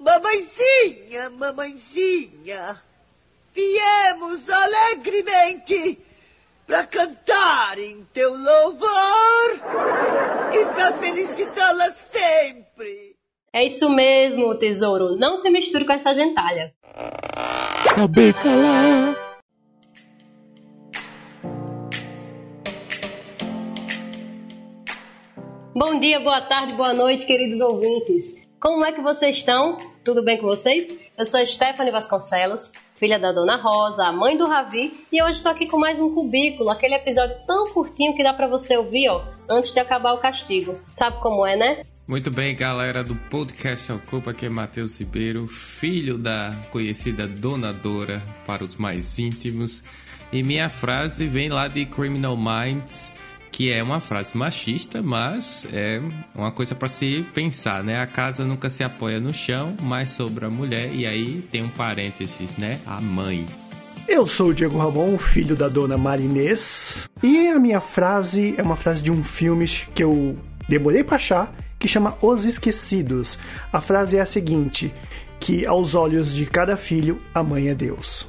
Mamãezinha, mamãezinha, viemos alegremente para cantar em teu louvor e para felicitá-la sempre. É isso mesmo, tesouro. Não se misture com essa gentalha. Calar. Bom dia, boa tarde, boa noite, queridos ouvintes. Como é que vocês estão? Tudo bem com vocês? Eu sou Stephanie Vasconcelos, filha da Dona Rosa, a mãe do Ravi, e hoje estou aqui com mais um cubículo, aquele episódio tão curtinho que dá para você ouvir, ó, antes de acabar o castigo. Sabe como é, né? Muito bem, galera do podcast Ocupa, aqui é Matheus Ribeiro, filho da conhecida Dona Dora para os mais íntimos. E minha frase vem lá de Criminal Minds, que é uma frase machista, mas é uma coisa para se pensar, né? A casa nunca se apoia no chão, mas sobre a mulher, e aí tem um parênteses, né? A mãe. Eu sou o Diego Ramon, filho da dona Marinês, e a minha frase é uma frase de um filme que eu demorei para achar, que chama Os Esquecidos. A frase é a seguinte: que aos olhos de cada filho, a mãe é Deus.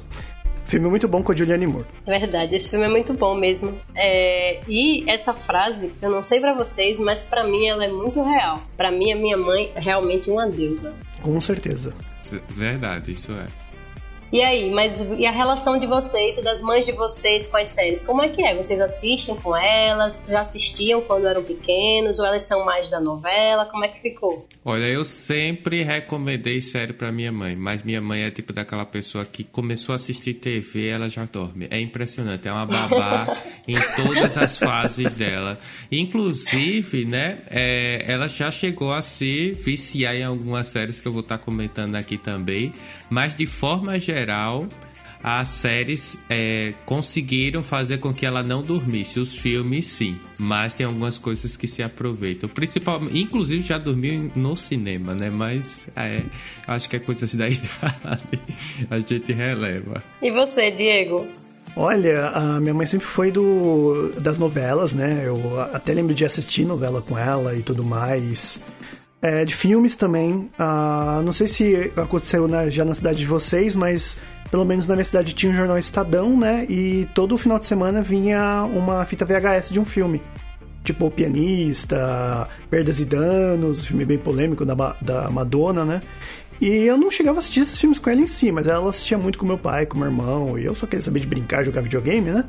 Filme muito bom com a Julianne Moore. Verdade, esse filme é muito bom mesmo. É... E essa frase, eu não sei para vocês, mas para mim ela é muito real. Para mim, a minha mãe é realmente uma deusa. Com certeza. Verdade, isso é. E aí, mas e a relação de vocês e das mães de vocês com as séries? Como é que é? Vocês assistem com elas? Já assistiam quando eram pequenos? Ou elas são mais da novela? Como é que ficou? Olha, eu sempre recomendei série para minha mãe, mas minha mãe é tipo daquela pessoa que começou a assistir TV, ela já dorme. É impressionante, é uma babá em todas as fases dela. Inclusive, né, é, ela já chegou a se viciar em algumas séries que eu vou estar tá comentando aqui também, mas de forma geral geral, as séries é, conseguiram fazer com que ela não dormisse. Os filmes, sim. Mas tem algumas coisas que se aproveitam. Principalmente, inclusive já dormiu no cinema, né? Mas é, acho que é coisas da idade. A gente releva. E você, Diego? Olha, a minha mãe sempre foi do das novelas, né? Eu até lembro de assistir novela com ela e tudo mais. É, de filmes também. Ah, não sei se aconteceu na, já na cidade de vocês, mas pelo menos na minha cidade tinha um jornal Estadão, né? E todo final de semana vinha uma fita VHS de um filme. Tipo O Pianista, Perdas e Danos, filme bem polêmico da, da Madonna, né? E eu não chegava a assistir esses filmes com ela em si, mas ela assistia muito com meu pai, com meu irmão, e eu só queria saber de brincar, jogar videogame, né?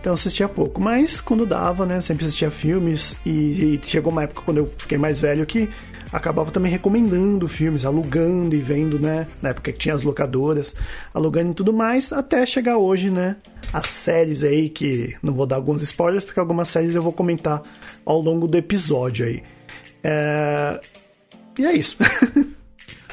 Então eu assistia pouco. Mas quando dava, né? Sempre assistia filmes, e, e chegou uma época quando eu fiquei mais velho que acabava também recomendando filmes, alugando e vendo, né? Na época que tinha as locadoras, alugando e tudo mais, até chegar hoje, né? As séries aí, que não vou dar alguns spoilers, porque algumas séries eu vou comentar ao longo do episódio aí. É... E é isso.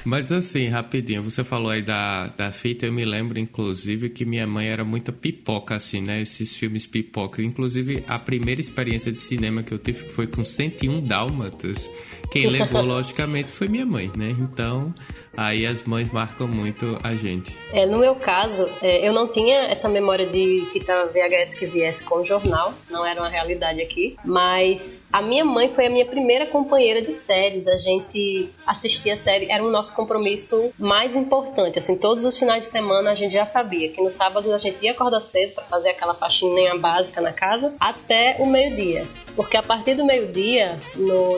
Mas assim, rapidinho, você falou aí da, da fita, eu me lembro, inclusive, que minha mãe era muita pipoca, assim, né? Esses filmes pipoca. Inclusive, a primeira experiência de cinema que eu tive foi com 101 Dálmatas. Quem levou, logicamente, foi minha mãe, né? Então, aí as mães marcam muito a gente. É, no meu caso, é, eu não tinha essa memória de fita VHS que viesse com o jornal, não era uma realidade aqui, mas a minha mãe foi a minha primeira companheira de séries. A gente assistia série, era o nosso compromisso mais importante. Assim, todos os finais de semana a gente já sabia que no sábado a gente ia acordar cedo para fazer aquela faxininha básica na casa até o meio-dia. Porque a partir do meio-dia,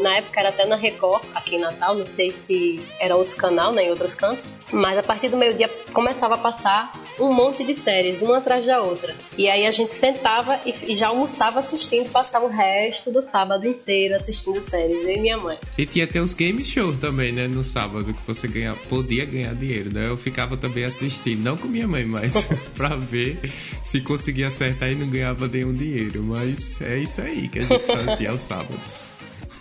na época era até na Record, aqui em Natal, não sei se era outro canal, né, em outros cantos, mas a partir do meio-dia começava a passar um monte de séries, uma atrás da outra. E aí a gente sentava e, e já almoçava assistindo, passava o resto do sábado inteiro assistindo séries, eu e minha mãe. E tinha até os game show também, né? No sábado, que você ganha, podia ganhar dinheiro, né? Eu ficava também assistindo, não com minha mãe, mas pra ver se conseguia acertar e não ganhava nenhum dinheiro. Mas é isso aí que a gente fazia aos sábados.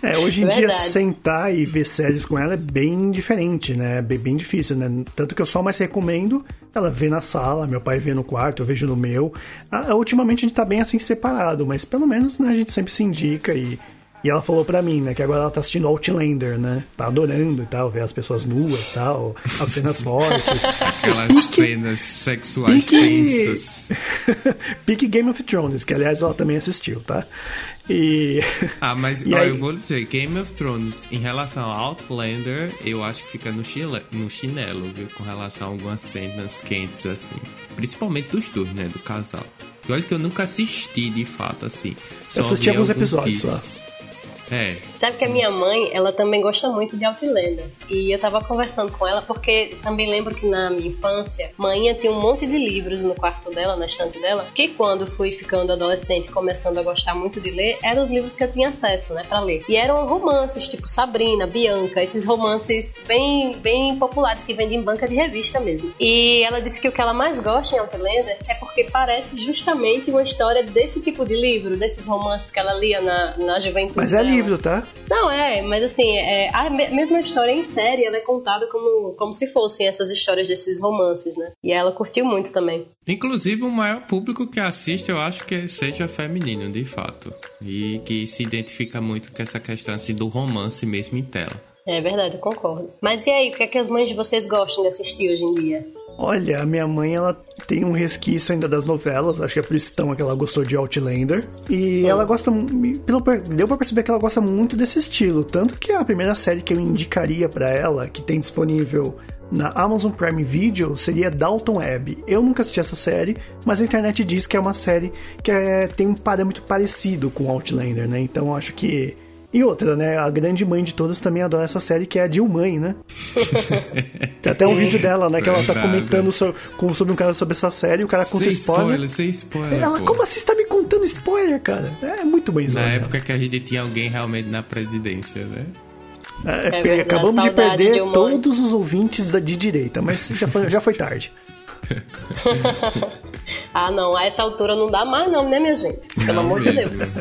É, hoje em dia sentar e ver séries com ela é bem diferente, né? Bem, bem difícil, né? Tanto que eu só mais recomendo ela vê na sala, meu pai vê no quarto, eu vejo no meu. Ah, ultimamente a gente tá bem assim separado, mas pelo menos né, a gente sempre se indica e E ela falou pra mim, né, que agora ela tá assistindo Outlander, né? Tá adorando e tal, ver as pessoas nuas e tal, as cenas fortes. Aquelas cenas sexuais Pique... tensas. Pique Game of Thrones, que aliás ela também assistiu, tá? E. Ah, mas ó, aí... eu vou dizer, Game of Thrones, em relação ao Outlander, eu acho que fica no, chile, no chinelo, viu? Com relação a algumas cenas quentes, assim. Principalmente dos dois, né? Do casal. E olha que eu nunca assisti de fato, assim. Eu assisti alguns episódios lá. É. Sabe que a minha mãe, ela também gosta muito de Outlander. E eu tava conversando com ela porque também lembro que na minha infância, mãe tinha um monte de livros no quarto dela, na estante dela, que quando fui ficando adolescente, começando a gostar muito de ler, eram os livros que eu tinha acesso, né, para ler. E eram romances, tipo Sabrina, Bianca, esses romances bem, bem populares que vendem em banca de revista mesmo. E ela disse que o que ela mais gosta em Outlander é porque parece justamente uma história desse tipo de livro, desses romances que ela lia na, na juventude. Mas é livro, tá? Não, é, mas assim, é, a mesma história em série, ela é contada como, como se fossem essas histórias desses romances, né? E ela curtiu muito também. Inclusive, o maior público que assiste, eu acho que seja feminino, de fato. E que se identifica muito com essa questão assim, do romance mesmo em tela. É verdade, eu concordo. Mas e aí, o que é que as mães de vocês gostam de assistir hoje em dia? Olha, a minha mãe, ela tem um resquício ainda das novelas, acho que é por isso então que ela gostou de Outlander. E oh. ela gosta, pelo, deu pra perceber que ela gosta muito desse estilo. Tanto que a primeira série que eu indicaria para ela, que tem disponível na Amazon Prime Video seria Dalton Web. Eu nunca assisti essa série, mas a internet diz que é uma série que é, tem um parâmetro parecido com Outlander, né? Então acho que e outra, né? A grande mãe de todas também adora essa série, que é a Dilmãe, né? Tem até um vídeo dela, né? Que ela tá comentando sobre, sobre um cara sobre essa série, e o cara conta sem spoiler. spoiler. Sem spoiler, Ela, pô. como assim você tá me contando spoiler, cara? É muito bem Na época que a gente tinha alguém realmente na presidência, né? É, é acabamos de perder de todos os ouvintes da, de direita, mas já foi, já foi tarde. ah, não, a essa altura não dá mais, não, né, minha gente? Pelo não amor mesmo. de Deus.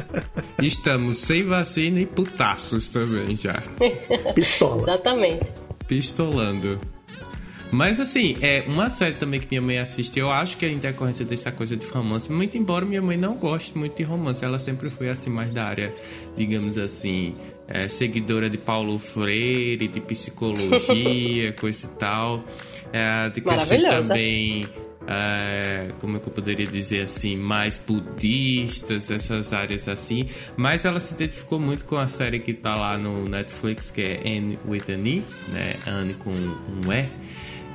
Estamos sem vacina e putaços também já. Pistola. Exatamente. Pistolando. Mas assim, é uma série também que minha mãe assiste, eu acho que é em decorrência dessa coisa de romance, muito embora minha mãe não goste muito de romance, ela sempre foi assim mais da área, digamos assim, é, seguidora de Paulo Freire, de psicologia, coisa e tal é, de questões também, é, como é eu poderia dizer assim, mais budistas, essas áreas assim. Mas ela se identificou muito com a série que tá lá no Netflix, que é Anne with an E, né? Anne com um E.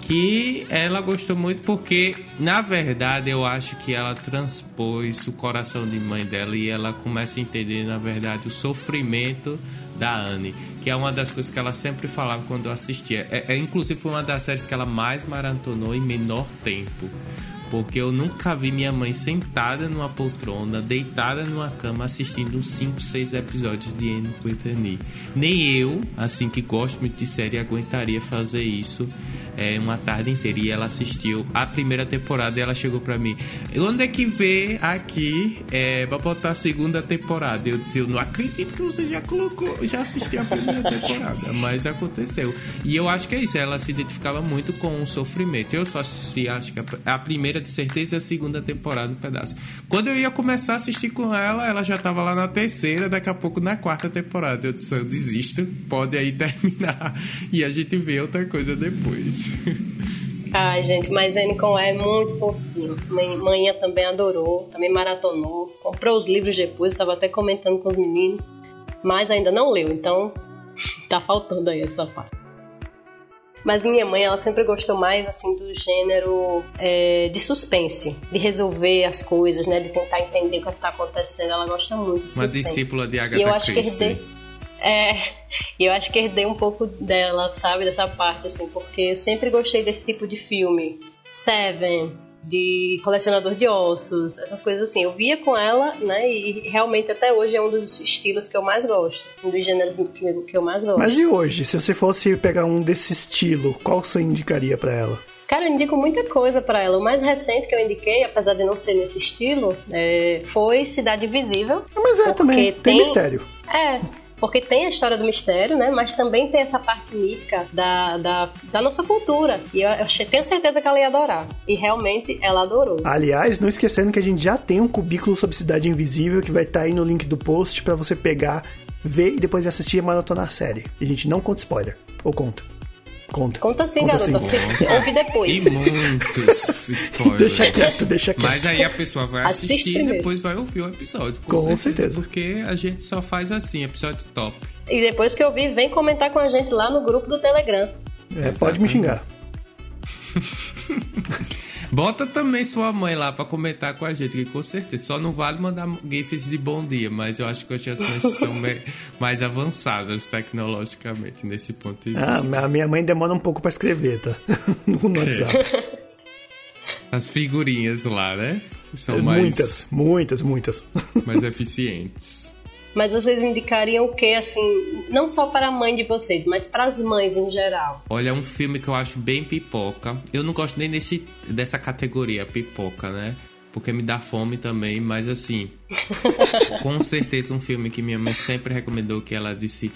Que ela gostou muito porque, na verdade, eu acho que ela transpôs o coração de mãe dela e ela começa a entender, na verdade, o sofrimento da Anne que é uma das coisas que ela sempre falava quando eu assistia. É, é, inclusive foi uma das séries que ela mais maratonou em menor tempo. Porque eu nunca vi minha mãe sentada numa poltrona, deitada numa cama, assistindo uns 5, 6 episódios de Anne Quintani. Nem eu, assim que gosto muito de série, aguentaria fazer isso é, uma tarde inteira e ela assistiu a primeira temporada e ela chegou para mim. Onde é que vê aqui é, pra botar a segunda temporada? Eu disse, eu não acredito que você já colocou, já assistiu a primeira temporada, mas aconteceu. E eu acho que é isso, ela se identificava muito com o sofrimento. Eu só assisti, acho que a, primeira de certeza e a segunda temporada um pedaço. Quando eu ia começar a assistir com ela, ela já tava lá na terceira, daqui a pouco na quarta temporada. Eu disse, eu desisto, pode aí terminar e a gente vê outra coisa depois. Ai, gente, mas Enicon é muito fofinho. Manhã também adorou, também maratonou, comprou os livros depois, estava até comentando com os meninos, mas ainda não leu, então tá faltando aí essa parte. Mas minha mãe, ela sempre gostou mais assim do gênero é, de suspense, de resolver as coisas, né, de tentar entender o que está acontecendo. Ela gosta muito de Uma suspense. discípula de Agatha e eu acho Christie. que é, e eu acho que herdei um pouco dela, sabe, dessa parte, assim, porque eu sempre gostei desse tipo de filme. Seven, de colecionador de ossos, essas coisas assim. Eu via com ela, né? E realmente até hoje é um dos estilos que eu mais gosto, um dos gêneros que eu mais gosto. Mas e hoje, se você fosse pegar um desse estilo, qual você indicaria para ela? Cara, eu indico muita coisa para ela. O mais recente que eu indiquei, apesar de não ser nesse estilo, é... foi Cidade Invisível. Mas é também, tem, tem mistério. É, porque tem a história do mistério, né? Mas também tem essa parte mítica da, da, da nossa cultura. E eu, eu tenho certeza que ela ia adorar. E realmente ela adorou. Aliás, não esquecendo que a gente já tem um cubículo sobre Cidade Invisível que vai estar tá aí no link do post para você pegar ver e depois assistir e maratonar a série. E a gente não conta spoiler. Ou conta. Conta. Conta sim, conta garota. Sim. Ouve depois. E muitos spoilers. deixa quieto, deixa quieto. Mas aí a pessoa vai assistir e depois vai ouvir o episódio. Com, com certeza, certeza. Porque a gente só faz assim, episódio top. E depois que ouvir, vem comentar com a gente lá no grupo do Telegram. É, pode me xingar. Bota também sua mãe lá para comentar com a gente, que com certeza só não vale mandar gifs de bom dia, mas eu acho que hoje as mães estão mais avançadas tecnologicamente nesse ponto de ah, vista. Ah, a minha mãe demora um pouco para escrever, tá? no WhatsApp. É. As figurinhas lá, né? São mais... Muitas, muitas, muitas. Mais eficientes. Mas vocês indicariam o que, assim, não só para a mãe de vocês, mas para as mães em geral? Olha, é um filme que eu acho bem pipoca. Eu não gosto nem desse, dessa categoria pipoca, né? Porque me dá fome também, mas assim, com certeza um filme que minha mãe sempre recomendou, que ela disse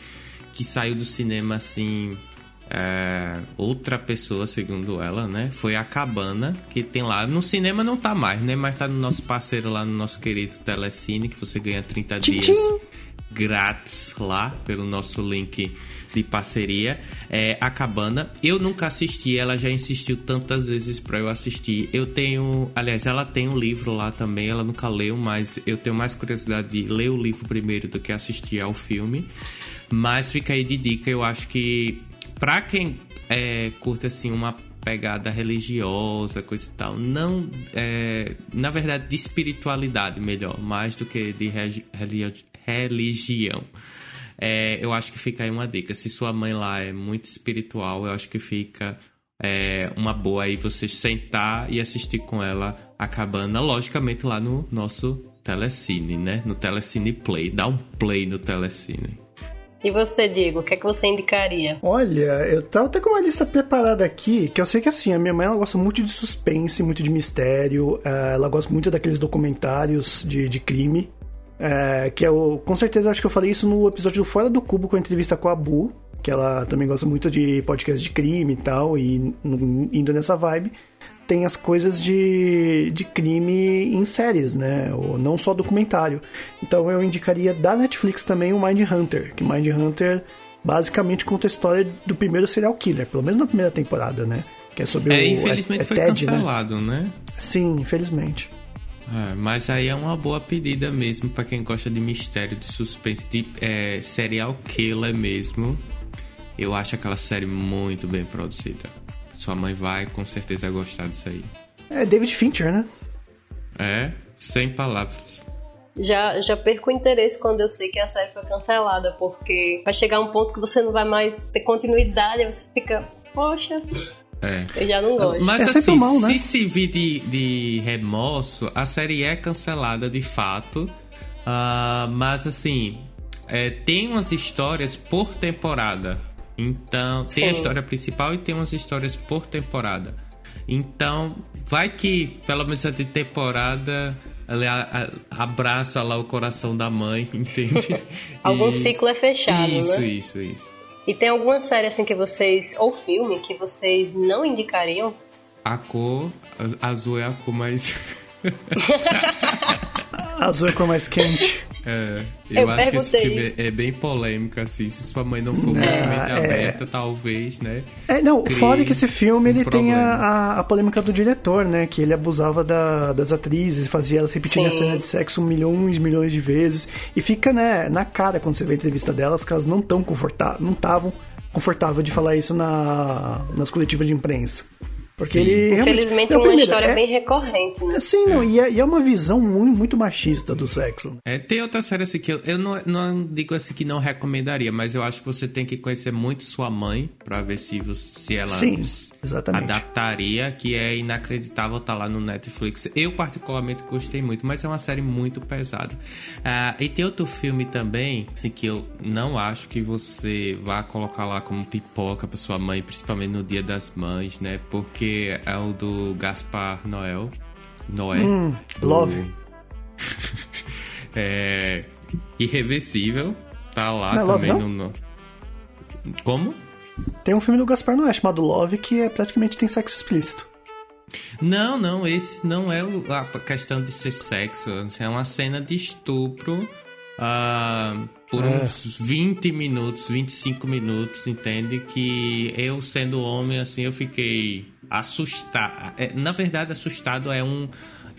que saiu do cinema assim. É, outra pessoa, segundo ela, né? Foi a Cabana, que tem lá. No cinema não tá mais, né? Mas tá no nosso parceiro lá, no nosso querido Telecine, que você ganha 30 tchim, dias. Tchim grátis lá pelo nosso link de parceria. É a Cabana. Eu nunca assisti, ela já insistiu tantas vezes para eu assistir. Eu tenho, aliás, ela tem um livro lá também, ela nunca leu, mas eu tenho mais curiosidade de ler o livro primeiro do que assistir ao filme. Mas fica aí de dica, eu acho que para quem é, curte assim uma pegada religiosa, coisa e tal. Não, é, na verdade, de espiritualidade melhor, mais do que de religi religião. É, eu acho que fica aí uma dica. Se sua mãe lá é muito espiritual, eu acho que fica é, uma boa aí você sentar e assistir com ela a cabana, logicamente lá no nosso Telecine, né? No Telecine Play. Dá um play no Telecine. E você, Diego, o que é que você indicaria? Olha, eu tava até com uma lista preparada aqui, que eu sei que assim, a minha mãe ela gosta muito de suspense, muito de mistério, eh, ela gosta muito daqueles documentários de, de crime. É, que eu, com certeza, acho que eu falei isso no episódio do Fora do Cubo com a entrevista com a Bu, que ela também gosta muito de podcast de crime e tal, e indo nessa vibe. Tem as coisas de, de crime em séries, né? Ou não só documentário. Então eu indicaria da Netflix também o Mind Hunter, que Mind Hunter basicamente conta a história do primeiro serial killer, pelo menos na primeira temporada, né? Que é sobre é, o. Infelizmente é, é foi Ted, né? cancelado, né? né? Sim, infelizmente. É, mas aí é uma boa pedida mesmo para quem gosta de mistério, de suspense, de é, serial killer mesmo. Eu acho aquela série muito bem produzida. Sua mãe vai com certeza gostar disso aí. É David Fincher, né? É, sem palavras. Já, já perco o interesse quando eu sei que a série foi cancelada, porque vai chegar um ponto que você não vai mais ter continuidade, você fica, poxa, é. Eu já não gosto. Mas é assim, mal, né? se servir de, de remorso, a série é cancelada de fato. Uh, mas assim, é, tem umas histórias por temporada. Então, tem Sim. a história principal e tem umas histórias por temporada. Então, vai que, pelo menos a de temporada, ela abraça lá o coração da mãe, entende? Algum e... ciclo é fechado, isso, né? Isso, isso, isso. E tem alguma série assim que vocês. ou filme que vocês não indicariam? A cor. Azul é a cor mais. azul é a cor mais quente. É, eu, eu acho que esse filme é, é, bem polêmico, assim. Se sua mãe não for muito mente é... aberta, talvez, né? É, não, fora que esse filme um ele tem a, a, a, polêmica do diretor, né? Que ele abusava da, das atrizes, fazia elas repetirem a cena de sexo milhões, milhões de vezes. E fica, né, na cara quando você vê a entrevista delas que elas não estão confortáveis, não estavam confortáveis de falar isso na, nas coletivas de imprensa. Porque sim. ele Infelizmente é uma primeiro, história é, bem recorrente, né? Sim, não, e, é, e, é, uma visão muito, muito machista do sexo. É, tem outra série assim que eu, eu não, não digo assim que não recomendaria, mas eu acho que você tem que conhecer muito sua mãe para ver se, você, se ela sim. Exatamente. adaptaria, que é inacreditável estar tá lá no Netflix. Eu, particularmente, gostei muito, mas é uma série muito pesada. Uh, e tem outro filme também, assim, que eu não acho que você vá colocar lá como pipoca para sua mãe, principalmente no Dia das Mães, né? Porque é o do Gaspar Noel. Noé. Hum, do... Love. é. Irreversível. Tá lá não é também love, no. Como? Tem um filme do Gaspar Noé chamado Love que é, praticamente tem sexo explícito. Não, não, esse não é a questão de ser sexo. É uma cena de estupro. Uh, por é. uns 20 minutos, 25 minutos, entende? Que eu, sendo homem, assim, eu fiquei assustado. É, na verdade, assustado é um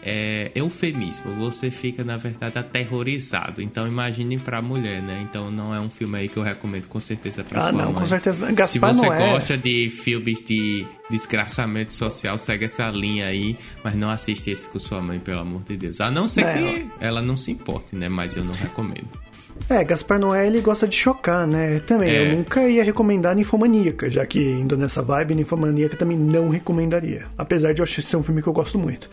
é, eufemismo. Você fica, na verdade, aterrorizado. Então, imagine pra mulher, né? Então, não é um filme aí que eu recomendo com certeza pra ah, sua não, mãe. com certeza. Gaspar Se você não é. gosta de filmes de desgraçamento social, segue essa linha aí, mas não assiste esse com sua mãe, pelo amor de Deus. A não ser é, que ela não se importe, né? Mas eu não recomendo. É, Gaspar Noé ele gosta de chocar, né? Também, é. eu nunca ia recomendar Ninfomaníaca, já que indo nessa vibe, Ninfomaníaca também não recomendaria. Apesar de eu achar ser um filme que eu gosto muito.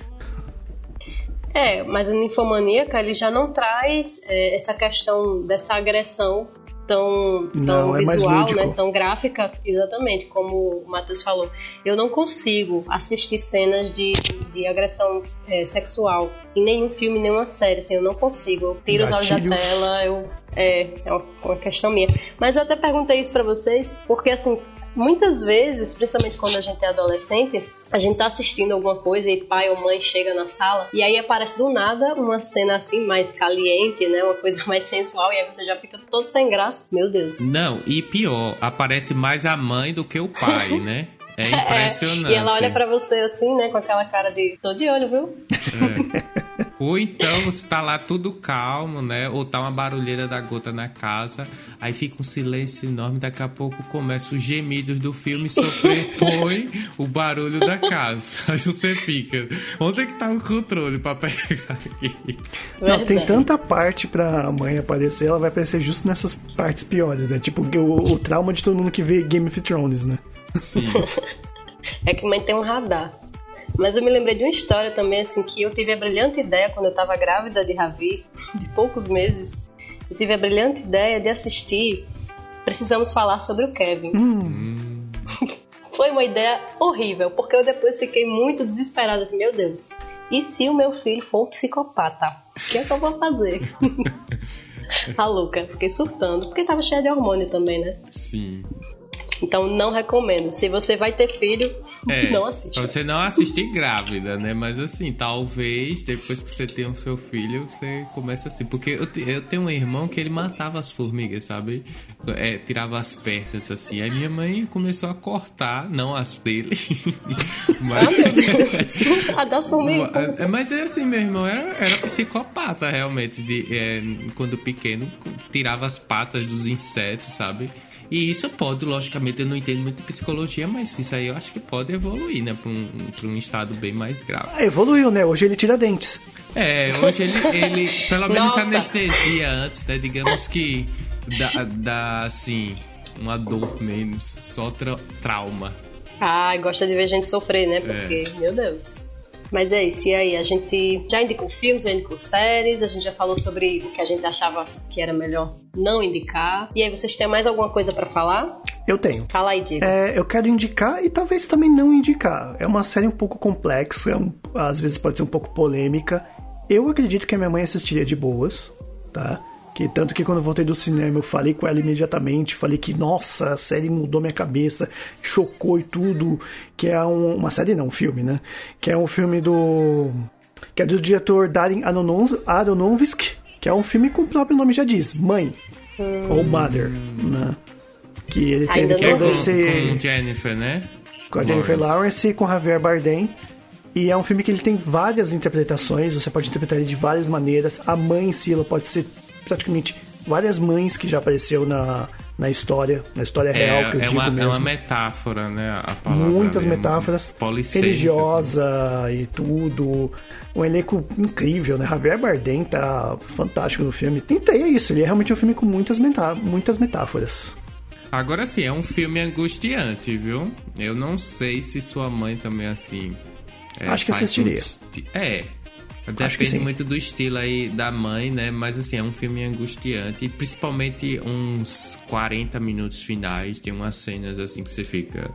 É, mas a ninfomaníaca ele já não traz é, essa questão dessa agressão tão, tão não, é visual, é né, tão gráfica, exatamente, como o Matheus falou. Eu não consigo assistir cenas de, de agressão é, sexual em nenhum filme, nenhuma série, assim, eu não consigo. Eu tiro Gatilhos. os olhos da tela, eu, é, é uma, uma questão minha. Mas eu até perguntei isso para vocês, porque assim, Muitas vezes, principalmente quando a gente é adolescente, a gente tá assistindo alguma coisa e pai ou mãe chega na sala e aí aparece do nada uma cena assim mais caliente, né? Uma coisa mais sensual e aí você já fica todo sem graça. Meu Deus. Não, e pior, aparece mais a mãe do que o pai, né? É impressionante. É, e ela olha para você assim, né, com aquela cara de tô de olho, viu? É. Ou então você tá lá tudo calmo, né? Ou tá uma barulheira da gota na casa, aí fica um silêncio enorme, daqui a pouco começa os gemidos do filme e sobrepõe o barulho da casa. Aí você fica, onde é que tá o controle pra pegar aqui? Não, tem tanta parte pra mãe aparecer, ela vai aparecer justo nessas partes piores, né? Tipo o, o trauma de todo mundo que vê Game of Thrones, né? Sim. é que mãe tem um radar. Mas eu me lembrei de uma história também, assim, que eu tive a brilhante ideia quando eu estava grávida de Ravi, de poucos meses. Eu tive a brilhante ideia de assistir Precisamos Falar sobre o Kevin. Hum. Foi uma ideia horrível, porque eu depois fiquei muito desesperada, assim, meu Deus. E se o meu filho for um psicopata? O que é que eu vou fazer? a louca, fiquei surtando, porque tava cheia de hormônio também, né? Sim. Então não recomendo. Se você vai ter filho, é, não assista. Você não assistir grávida, né? Mas assim, talvez depois que você tenha o seu filho, você começa assim. Porque eu, eu tenho um irmão que ele matava as formigas, sabe? É, tirava as pernas assim. Aí minha mãe começou a cortar, não as dele. mas... Ah, a das formigas. Mas, mas é assim, meu irmão era, era psicopata realmente. De, é, quando pequeno, tirava as patas dos insetos, sabe? E isso pode, logicamente, eu não entendo muito de psicologia, mas isso aí eu acho que pode evoluir, né? Pra um, pra um estado bem mais grave. Ah, evoluiu, né? Hoje ele tira dentes. É, hoje ele, ele pelo menos Nossa. anestesia antes, né? Digamos que dá, dá assim, uma dor menos, só tra trauma. Ah, gosta de ver gente sofrer, né? Porque, é. meu Deus. Mas é isso, e aí? A gente já indicou filmes, já indicou séries, a gente já falou sobre o que a gente achava que era melhor não indicar. E aí, vocês têm mais alguma coisa para falar? Eu tenho. Fala aí, Diego. É, eu quero indicar e talvez também não indicar. É uma série um pouco complexa, um, às vezes pode ser um pouco polêmica. Eu acredito que a minha mãe assistiria de boas, tá? Que tanto que quando eu voltei do cinema eu falei com ela imediatamente, falei que, nossa, a série mudou minha cabeça, chocou e tudo. Que é um, uma série não, um filme, né? Que é um filme do. Que é do diretor Darin Aronofsky, que é um filme com o próprio nome já diz, Mãe. Hum. Ou Mother, né? Que ele teve que com. Com Jennifer, né? Com a Jennifer Lawrence e com Javier Bardem. E é um filme que ele tem várias interpretações, você pode interpretar ele de várias maneiras. A mãe em si, ela pode ser praticamente várias mães que já apareceu na, na história, na história real é, que eu é digo uma, mesmo. É uma metáfora, né? A palavra Muitas metáforas. Religiosa e tudo. Um elenco incrível, né? Javier Bardem tá fantástico no filme. E é isso, ele é realmente um filme com muitas, metá muitas metáforas. Agora sim, é um filme angustiante, viu? Eu não sei se sua mãe também assim. É, Acho que assistiria. É, Depende muito do estilo aí da mãe, né? Mas assim, é um filme angustiante. E principalmente uns 40 minutos finais. Tem umas cenas assim que você fica.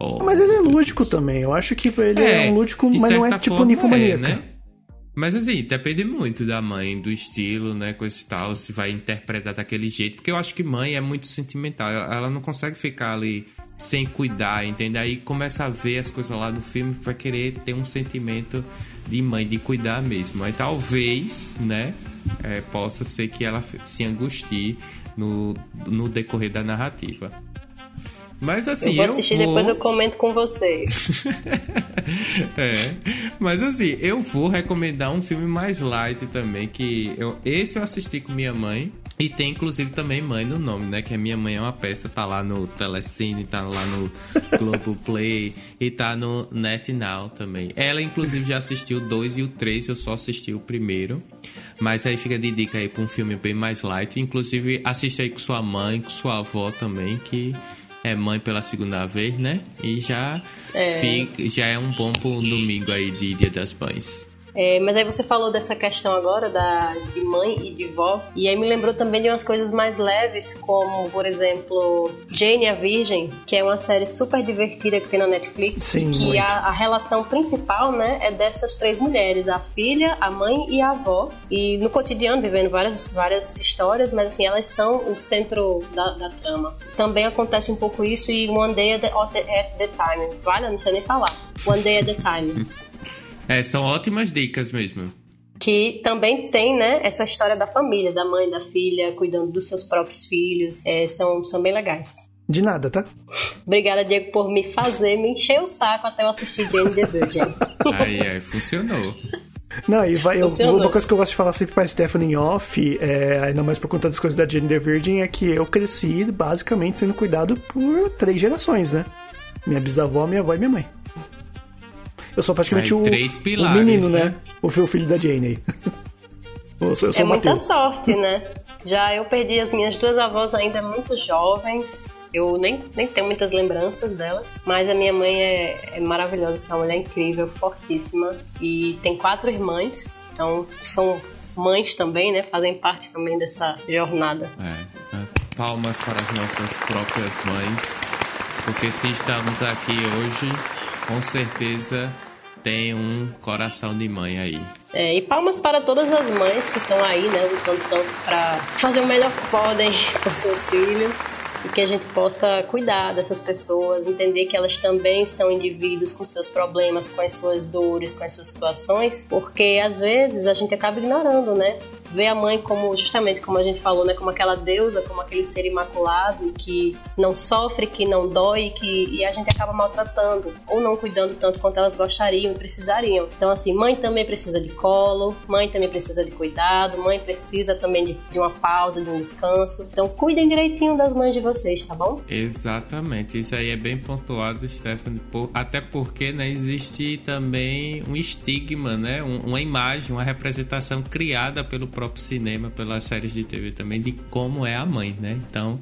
Oh, mas ele é lúdico Deus. também. Eu acho que ele é, é um lúdico, mas não é tipo ninfomaníaco. É, né? Mas assim, depende muito da mãe, do estilo, né? Coisa e tal, se vai interpretar daquele jeito. Porque eu acho que mãe é muito sentimental. Ela não consegue ficar ali sem cuidar, entende? Aí começa a ver as coisas lá do filme para querer ter um sentimento de mãe, de cuidar mesmo. Aí talvez, né? é, possa ser que ela se angustie no, no decorrer da narrativa. Mas assim, eu vou assistir eu vou... depois eu comento com vocês. é. Mas assim, eu vou recomendar um filme mais light também, que eu, esse eu assisti com minha mãe. E tem inclusive também mãe no nome, né? Que a minha mãe é uma peça, tá lá no Telecine, tá lá no Globo Play e tá no NetNow também. Ela inclusive já assistiu o 2 e o 3, eu só assisti o primeiro. Mas aí fica de dica aí pra um filme bem mais light. Inclusive assiste aí com sua mãe, com sua avó também, que é mãe pela segunda vez, né? E já, é. Fica, já é um bom domingo aí de Dia das Mães. É, mas aí você falou dessa questão agora da, de mãe e de vó, e aí me lembrou também de umas coisas mais leves, como, por exemplo, Jane a Virgem, que é uma série super divertida que tem na Netflix, Sim, que a, a, relação principal, né, é dessas três mulheres, a filha, a mãe e a avó, e no cotidiano vivendo várias, várias histórias, mas assim, elas são o centro da, da trama. Também acontece um pouco isso e One Day at the, at the Time, vale? Não sei nem falar. One Day at the Time. É, são ótimas dicas mesmo. Que também tem, né, essa história da família, da mãe, da filha, cuidando dos seus próprios filhos. É, são, são bem legais. De nada, tá? Obrigada, Diego, por me fazer, me encher o saco até eu assistir Jane the Virgin. aí, aí, funcionou. Não, e vai, eu, uma coisa que eu gosto de falar sempre pra Stephanie off, é, ainda mais por conta das coisas da Jane the Virgin, é que eu cresci basicamente sendo cuidado por três gerações, né? Minha bisavó, minha avó e minha mãe. Eu sou praticamente Aí, o, pilares, o menino, né? né? O filho da Jane eu sou, eu sou é muita sorte, né? Já eu perdi as minhas duas avós ainda muito jovens. Eu nem, nem tenho muitas lembranças delas, mas a minha mãe é, é maravilhosa, é uma mulher incrível, fortíssima e tem quatro irmãs, então são mães também, né? Fazem parte também dessa jornada. É, é. palmas para as nossas próprias mães, porque se estamos aqui hoje, com certeza tem um coração de mãe aí. É, e palmas para todas as mães que estão aí, né, lutando tanto para fazer o melhor que podem por seus filhos e que a gente possa cuidar dessas pessoas, entender que elas também são indivíduos com seus problemas, com as suas dores, com as suas situações, porque às vezes a gente acaba ignorando, né? Ver a mãe como, justamente como a gente falou, né, como aquela deusa, como aquele ser imaculado que não sofre, que não dói, que e a gente acaba maltratando ou não cuidando tanto quanto elas gostariam e precisariam. Então, assim, mãe também precisa de colo, mãe também precisa de cuidado, mãe precisa também de, de uma pausa, de um descanso. Então, cuidem direitinho das mães de vocês, tá bom? Exatamente, isso aí é bem pontuado, Stephanie, por, até porque né, existe também um estigma, né, um, uma imagem, uma representação criada pelo próprio cinema, pelas séries de TV também, de como é a mãe, né? Então,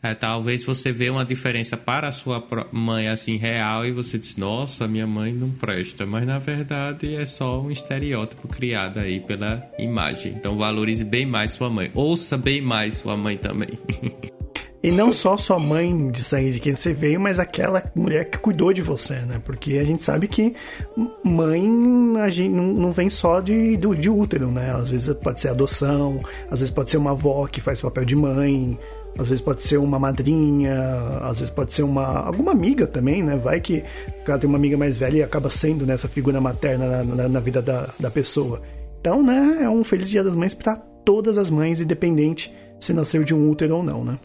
é, talvez você vê uma diferença para a sua mãe assim real e você diz, nossa, minha mãe não presta, mas na verdade é só um estereótipo criado aí pela imagem. Então valorize bem mais sua mãe, ouça bem mais sua mãe também. E não só sua mãe de sangue de quem você veio, mas aquela mulher que cuidou de você, né? Porque a gente sabe que mãe a gente não vem só de, de, de útero, né? Às vezes pode ser adoção, às vezes pode ser uma avó que faz papel de mãe, às vezes pode ser uma madrinha, às vezes pode ser uma alguma amiga também, né? Vai que o cara tem uma amiga mais velha e acaba sendo né, figura materna na, na, na, vida da, da pessoa. Então, né? É um feliz Dia das Mães para todas as mães, independente se nasceu de um útero ou não, né?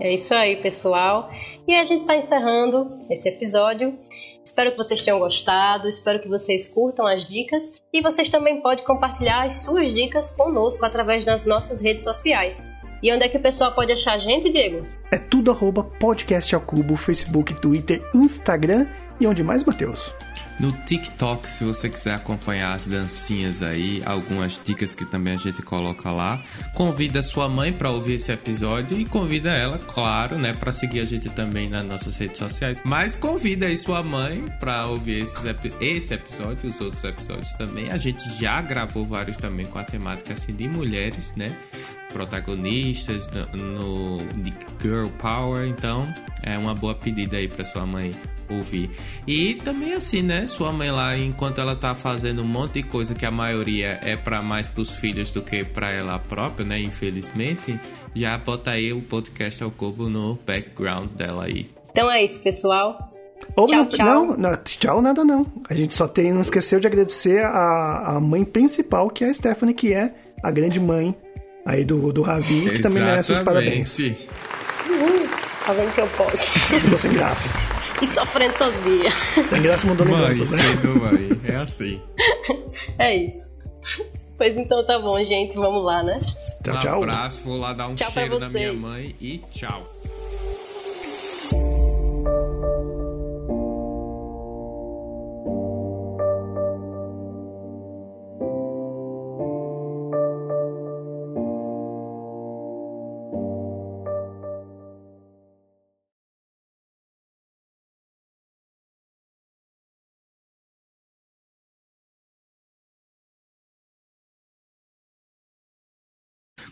É isso aí, pessoal. E a gente está encerrando esse episódio. Espero que vocês tenham gostado, espero que vocês curtam as dicas e vocês também podem compartilhar as suas dicas conosco através das nossas redes sociais. E onde é que o pessoal pode achar a gente, Diego? É tudo arroba podcast ao cubo, Facebook, Twitter, Instagram e onde mais, Matheus? No TikTok, se você quiser acompanhar as dancinhas aí, algumas dicas que também a gente coloca lá. Convida sua mãe para ouvir esse episódio e convida ela, claro, né, para seguir a gente também nas nossas redes sociais. Mas convida aí sua mãe para ouvir esses, esse episódio e os outros episódios também. A gente já gravou vários também com a temática assim de mulheres, né? Protagonistas no, no de Girl Power, então é uma boa pedida aí para sua mãe ouvir. E também assim, né? Sua mãe lá, enquanto ela tá fazendo um monte de coisa que a maioria é para mais pros filhos do que para ela própria, né? Infelizmente, já bota aí o podcast ao cubo no background dela aí. Então é isso, pessoal. Ou tchau, não, tchau. Não, não, tchau, nada não. A gente só tem, não esqueceu de agradecer a, a mãe principal, que é a Stephanie, que é a grande mãe aí do, do Ravi, que também merece os parabéns. Uhul, fazendo o que eu posso. Ficou sem graça. e sofrendo todo dia. Sem graça mudou lembranças, né? Sendo mãe, é assim. É isso. Pois então tá bom, gente. Vamos lá, né? Tchau, tchau. Um abraço, vou lá dar um Tchau cheiro da minha mãe e tchau.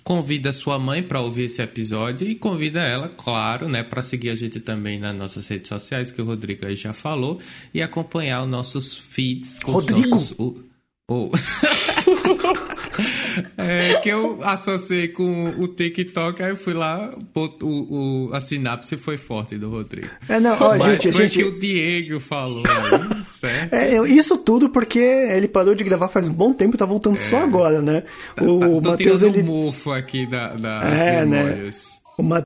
Convida sua mãe para ouvir esse episódio e convida ela, claro, né, para seguir a gente também nas nossas redes sociais, que o Rodrigo aí já falou, e acompanhar os nossos feeds com Rodrigo? os nossos. O, o- é que eu associei com o TikTok, aí eu fui lá, o, o- a sinapse foi forte do Rodrigo. É, não, ó, Mas gente, foi gente, que o Diego falou aí, certo? É, eu- isso tudo porque ele parou de gravar faz um bom tempo e tá voltando só agora, né? O Tá- Matheus, ele. o mofo aqui da, das É, né? memórias. O Ma-